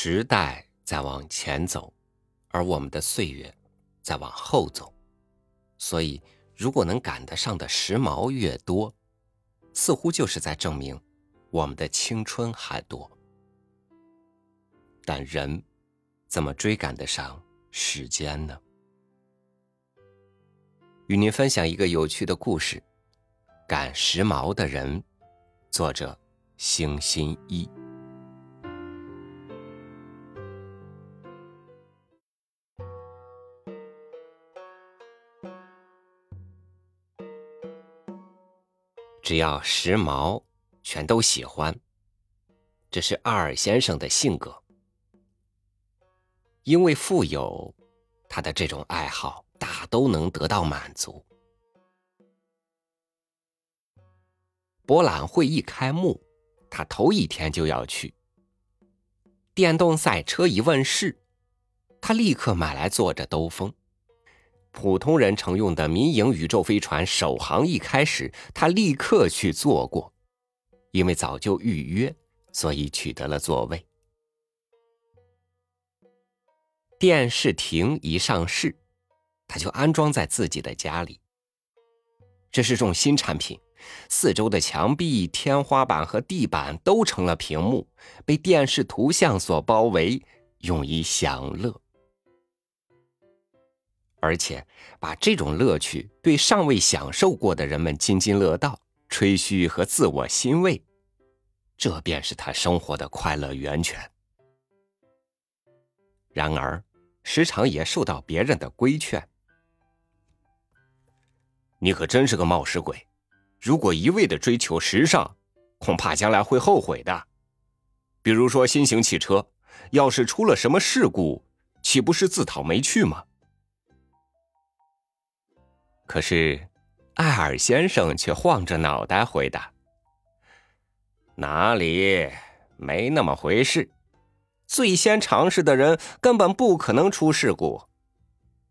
时代在往前走，而我们的岁月在往后走，所以如果能赶得上的时髦越多，似乎就是在证明我们的青春还多。但人怎么追赶得上时间呢？与您分享一个有趣的故事：赶时髦的人。作者：星星一。只要时髦，全都喜欢。这是阿尔先生的性格。因为富有，他的这种爱好大都能得到满足。博览会一开幕，他头一天就要去。电动赛车一问世，他立刻买来坐着兜风。普通人乘用的民营宇宙飞船首航一开始，他立刻去坐过，因为早就预约，所以取得了座位。电视亭一上市，他就安装在自己的家里。这是种新产品，四周的墙壁、天花板和地板都成了屏幕，被电视图像所包围，用以享乐。而且把这种乐趣对尚未享受过的人们津津乐道、吹嘘和自我欣慰，这便是他生活的快乐源泉。然而。时常也受到别人的规劝。你可真是个冒失鬼！如果一味的追求时尚，恐怕将来会后悔的。比如说新型汽车，要是出了什么事故，岂不是自讨没趣吗？可是，艾尔先生却晃着脑袋回答：“哪里，没那么回事。”最先尝试的人根本不可能出事故。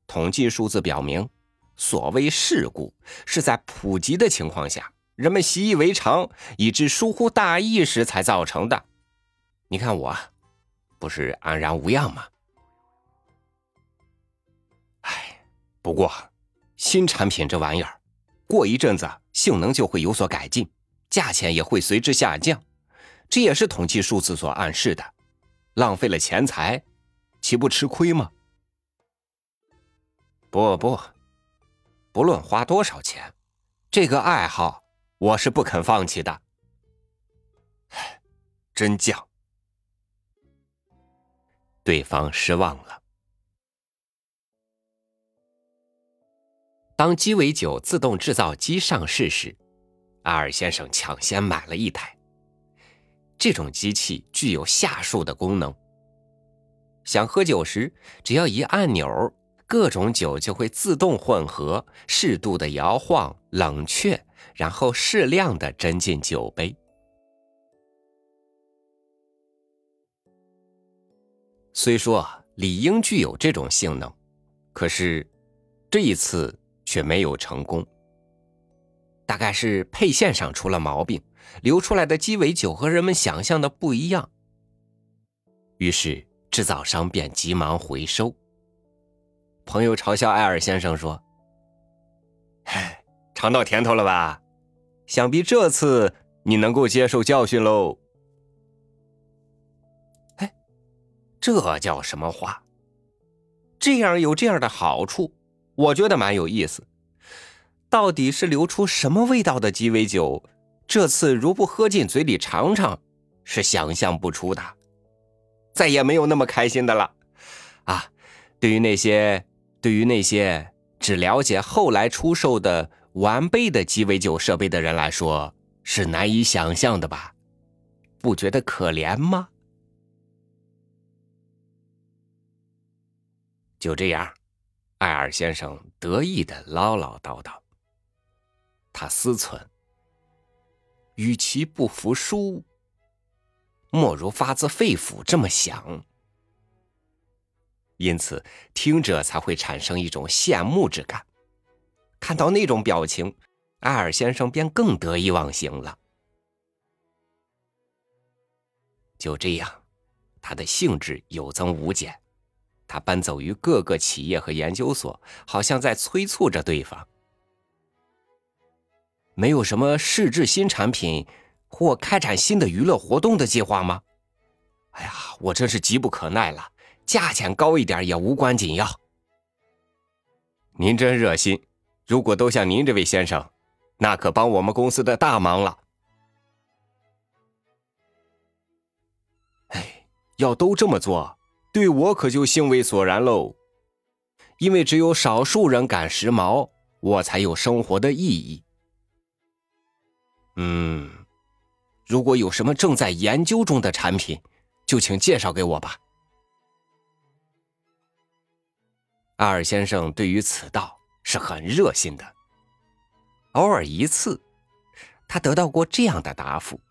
统计数字表明，所谓事故是在普及的情况下，人们习以为常以致疏忽大意时才造成的。你看我，不是安然无恙吗？哎，不过新产品这玩意儿，过一阵子性能就会有所改进，价钱也会随之下降，这也是统计数字所暗示的。浪费了钱财，岂不吃亏吗？不不，不论花多少钱，这个爱好我是不肯放弃的。真犟。对方失望了。当鸡尾酒自动制造机上市时，阿尔先生抢先买了一台。这种机器具有下述的功能：想喝酒时，只要一按钮，各种酒就会自动混合，适度的摇晃、冷却，然后适量的斟进酒杯。虽说理应具有这种性能，可是这一次却没有成功。大概是配线上出了毛病。流出来的鸡尾酒和人们想象的不一样，于是制造商便急忙回收。朋友嘲笑艾尔先生说：“，尝到甜头了吧？想必这次你能够接受教训喽。”哎，这叫什么话？这样有这样的好处，我觉得蛮有意思。到底是流出什么味道的鸡尾酒？这次如不喝进嘴里尝尝，是想象不出的。再也没有那么开心的了，啊！对于那些对于那些只了解后来出售的完备的鸡尾酒设备的人来说，是难以想象的吧？不觉得可怜吗？就这样，艾尔先生得意的唠唠叨叨。他思忖。与其不服输，莫如发自肺腑这么想。因此，听者才会产生一种羡慕之感。看到那种表情，艾尔先生便更得意忘形了。就这样，他的兴致有增无减。他奔走于各个企业和研究所，好像在催促着对方。没有什么试制新产品或开展新的娱乐活动的计划吗？哎呀，我真是急不可耐了，价钱高一点也无关紧要。您真热心，如果都像您这位先生，那可帮我们公司的大忙了。哎，要都这么做。对我可就兴味索然喽，因为只有少数人赶时髦，我才有生活的意义。嗯，如果有什么正在研究中的产品，就请介绍给我吧。阿尔先生对于此道是很热心的。偶尔一次，他得到过这样的答复：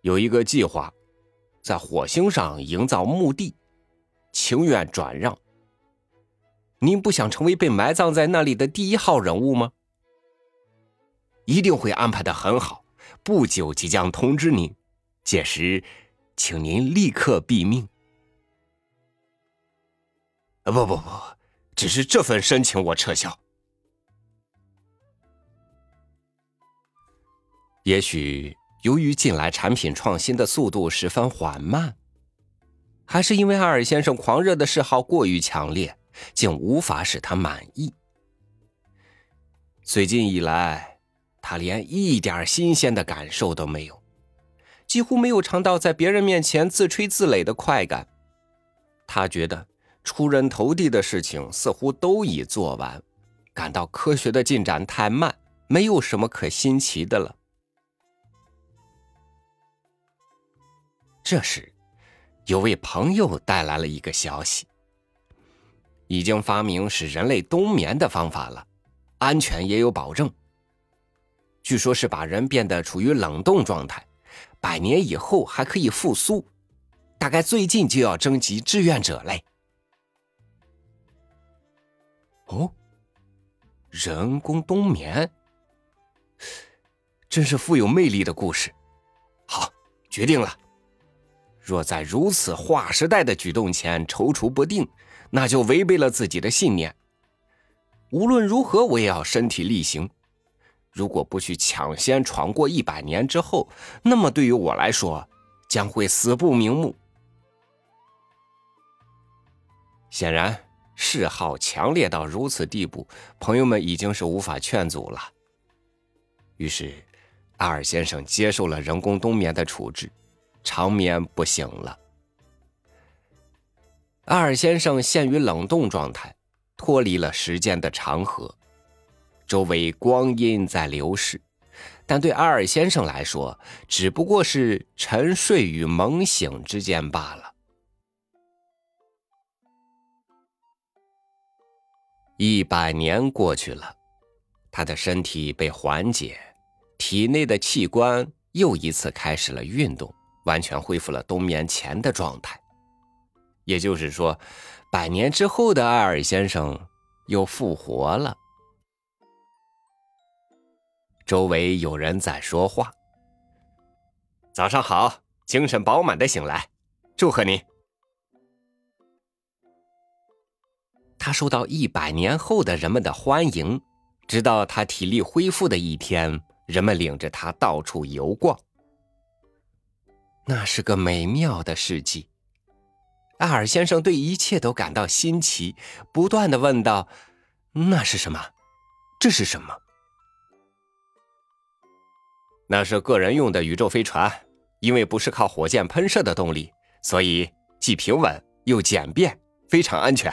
有一个计划。在火星上营造墓地，情愿转让。您不想成为被埋葬在那里的第一号人物吗？一定会安排的很好，不久即将通知您，届时，请您立刻毙命。啊不不不，只是这份申请我撤销。也许。由于近来产品创新的速度十分缓慢，还是因为阿尔先生狂热的嗜好过于强烈，竟无法使他满意。最近以来，他连一点新鲜的感受都没有，几乎没有尝到在别人面前自吹自擂的快感。他觉得出人头地的事情似乎都已做完，感到科学的进展太慢，没有什么可新奇的了。这时，有位朋友带来了一个消息：已经发明使人类冬眠的方法了，安全也有保证。据说是把人变得处于冷冻状态，百年以后还可以复苏。大概最近就要征集志愿者嘞。哦，人工冬眠，真是富有魅力的故事。好，决定了。若在如此划时代的举动前踌躇不定，那就违背了自己的信念。无论如何，我也要身体力行。如果不去抢先闯过一百年之后，那么对于我来说，将会死不瞑目。显然，嗜好强烈到如此地步，朋友们已经是无法劝阻了。于是，阿尔先生接受了人工冬眠的处置。长眠不醒了。阿尔先生陷于冷冻状态，脱离了时间的长河，周围光阴在流逝，但对阿尔先生来说，只不过是沉睡与猛醒之间罢了。一百年过去了，他的身体被缓解，体内的器官又一次开始了运动。完全恢复了冬眠前的状态，也就是说，百年之后的艾尔先生又复活了。周围有人在说话：“早上好，精神饱满的醒来，祝贺你。”他受到一百年后的人们的欢迎，直到他体力恢复的一天，人们领着他到处游逛。那是个美妙的世纪。艾尔先生对一切都感到新奇，不断的问道：“那是什么？这是什么？”那是个人用的宇宙飞船，因为不是靠火箭喷射的动力，所以既平稳又简便，非常安全。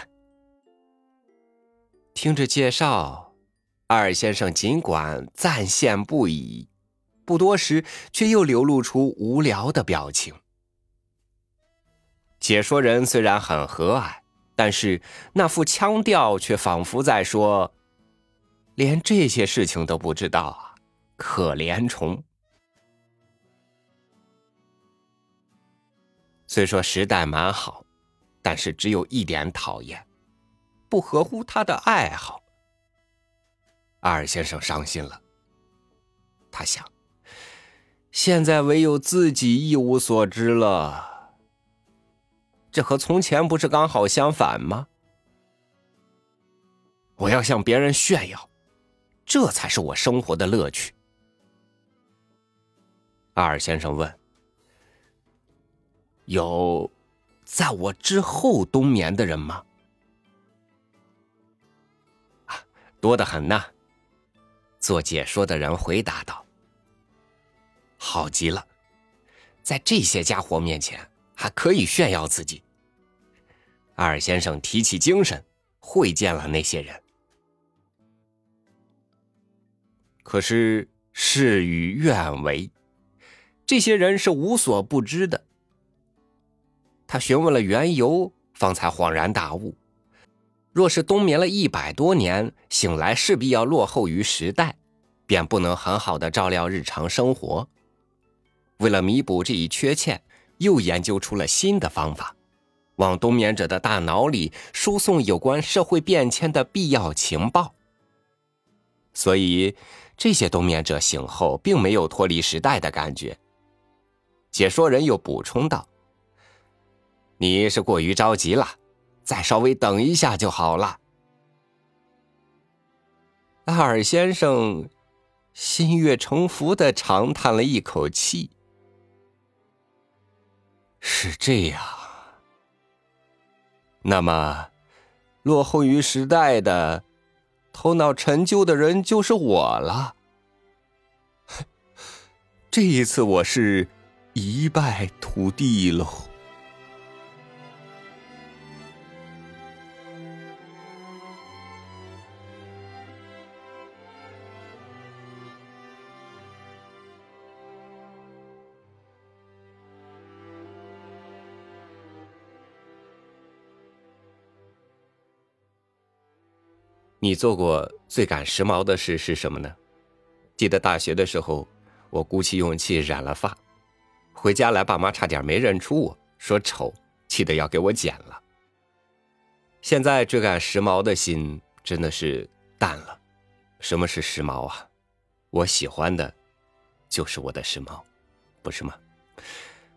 听着介绍，艾尔先生尽管赞羡不已。不多时，却又流露出无聊的表情。解说人虽然很和蔼，但是那副腔调却仿佛在说：“连这些事情都不知道啊，可怜虫！”虽说时代蛮好，但是只有一点讨厌，不合乎他的爱好。阿尔先生伤心了，他想。现在唯有自己一无所知了。这和从前不是刚好相反吗？我要向别人炫耀，这才是我生活的乐趣。阿尔先生问：“有在我之后冬眠的人吗？”啊，多得很呐。做解说的人回答道：“好极了，在这些家伙面前还可以炫耀自己。”阿尔先生提起精神，会见了那些人。可是事与愿违，这些人是无所不知的。他询问了缘由，方才恍然大悟：若是冬眠了一百多年，醒来势必要落后于时代，便不能很好的照料日常生活。为了弥补这一缺陷，又研究出了新的方法，往冬眠者的大脑里输送有关社会变迁的必要情报。所以。这些冬眠者醒后，并没有脱离时代的感觉。解说人又补充道：“你是过于着急了，再稍微等一下就好了。”阿尔先生心悦诚服的长叹了一口气：“是这样，那么落后于时代的。”头脑陈旧的人就是我了。这一次我是一败涂地喽。你做过最赶时髦的事是什么呢？记得大学的时候，我鼓起勇气染了发，回家来，爸妈差点没认出我，说丑，气得要给我剪了。现在追赶时髦的心真的是淡了。什么是时髦啊？我喜欢的，就是我的时髦，不是吗？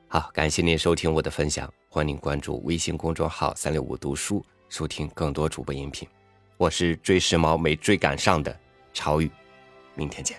好，感谢您收听我的分享，欢迎关注微信公众号“三六五读书”，收听更多主播音频。我是追时髦没追赶上的超宇，明天见。